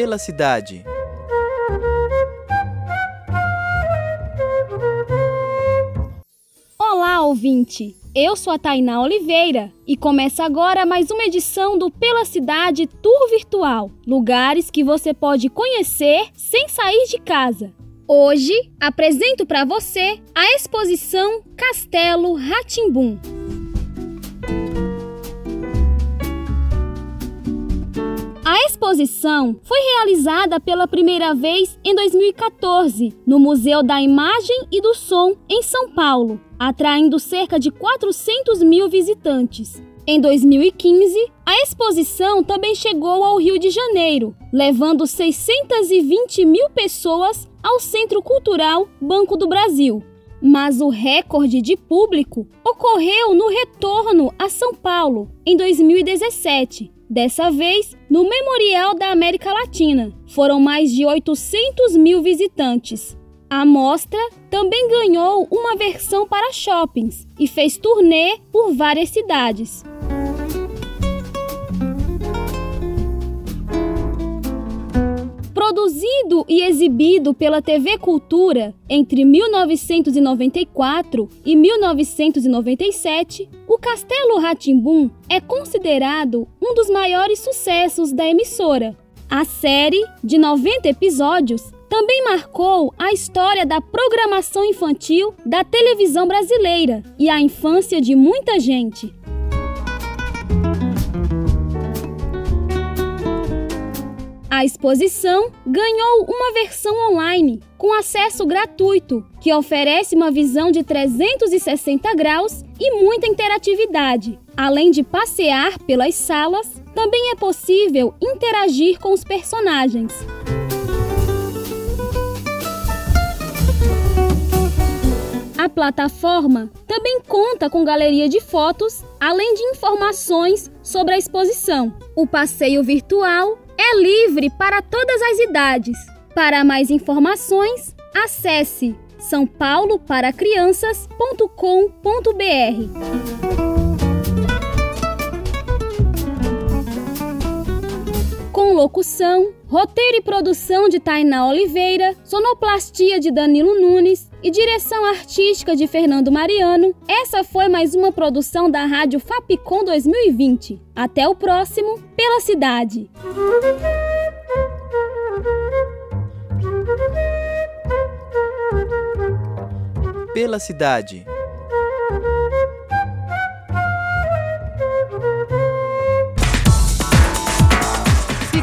Pela cidade. Olá, ouvinte! Eu sou a Tainá Oliveira e começa agora mais uma edição do Pela Cidade Tour Virtual lugares que você pode conhecer sem sair de casa. Hoje apresento para você a exposição Castelo Ratimbum. Exposição foi realizada pela primeira vez em 2014 no Museu da Imagem e do Som, em São Paulo, atraindo cerca de 400 mil visitantes. Em 2015, a exposição também chegou ao Rio de Janeiro, levando 620 mil pessoas ao Centro Cultural Banco do Brasil. Mas o recorde de público ocorreu no retorno a São Paulo, em 2017, Dessa vez, no Memorial da América Latina, foram mais de 800 mil visitantes. A mostra também ganhou uma versão para shoppings e fez turnê por várias cidades. Produzido e exibido pela TV Cultura entre 1994 e 1997, o Castelo Ratimbum é considerado um dos maiores sucessos da emissora. A série, de 90 episódios, também marcou a história da programação infantil da televisão brasileira e a infância de muita gente. A exposição ganhou uma versão online com acesso gratuito, que oferece uma visão de 360 graus e muita interatividade. Além de passear pelas salas, também é possível interagir com os personagens. A plataforma também conta com galeria de fotos, além de informações sobre a exposição. O passeio virtual é livre para todas as idades. Para mais informações, acesse sãopauloParaCrianças.com.br. Com locução, roteiro e produção de Tainá Oliveira, sonoplastia de Danilo Nunes e direção artística de Fernando Mariano, essa foi mais uma produção da Rádio Fapcom 2020. Até o próximo, pela cidade. Pela cidade.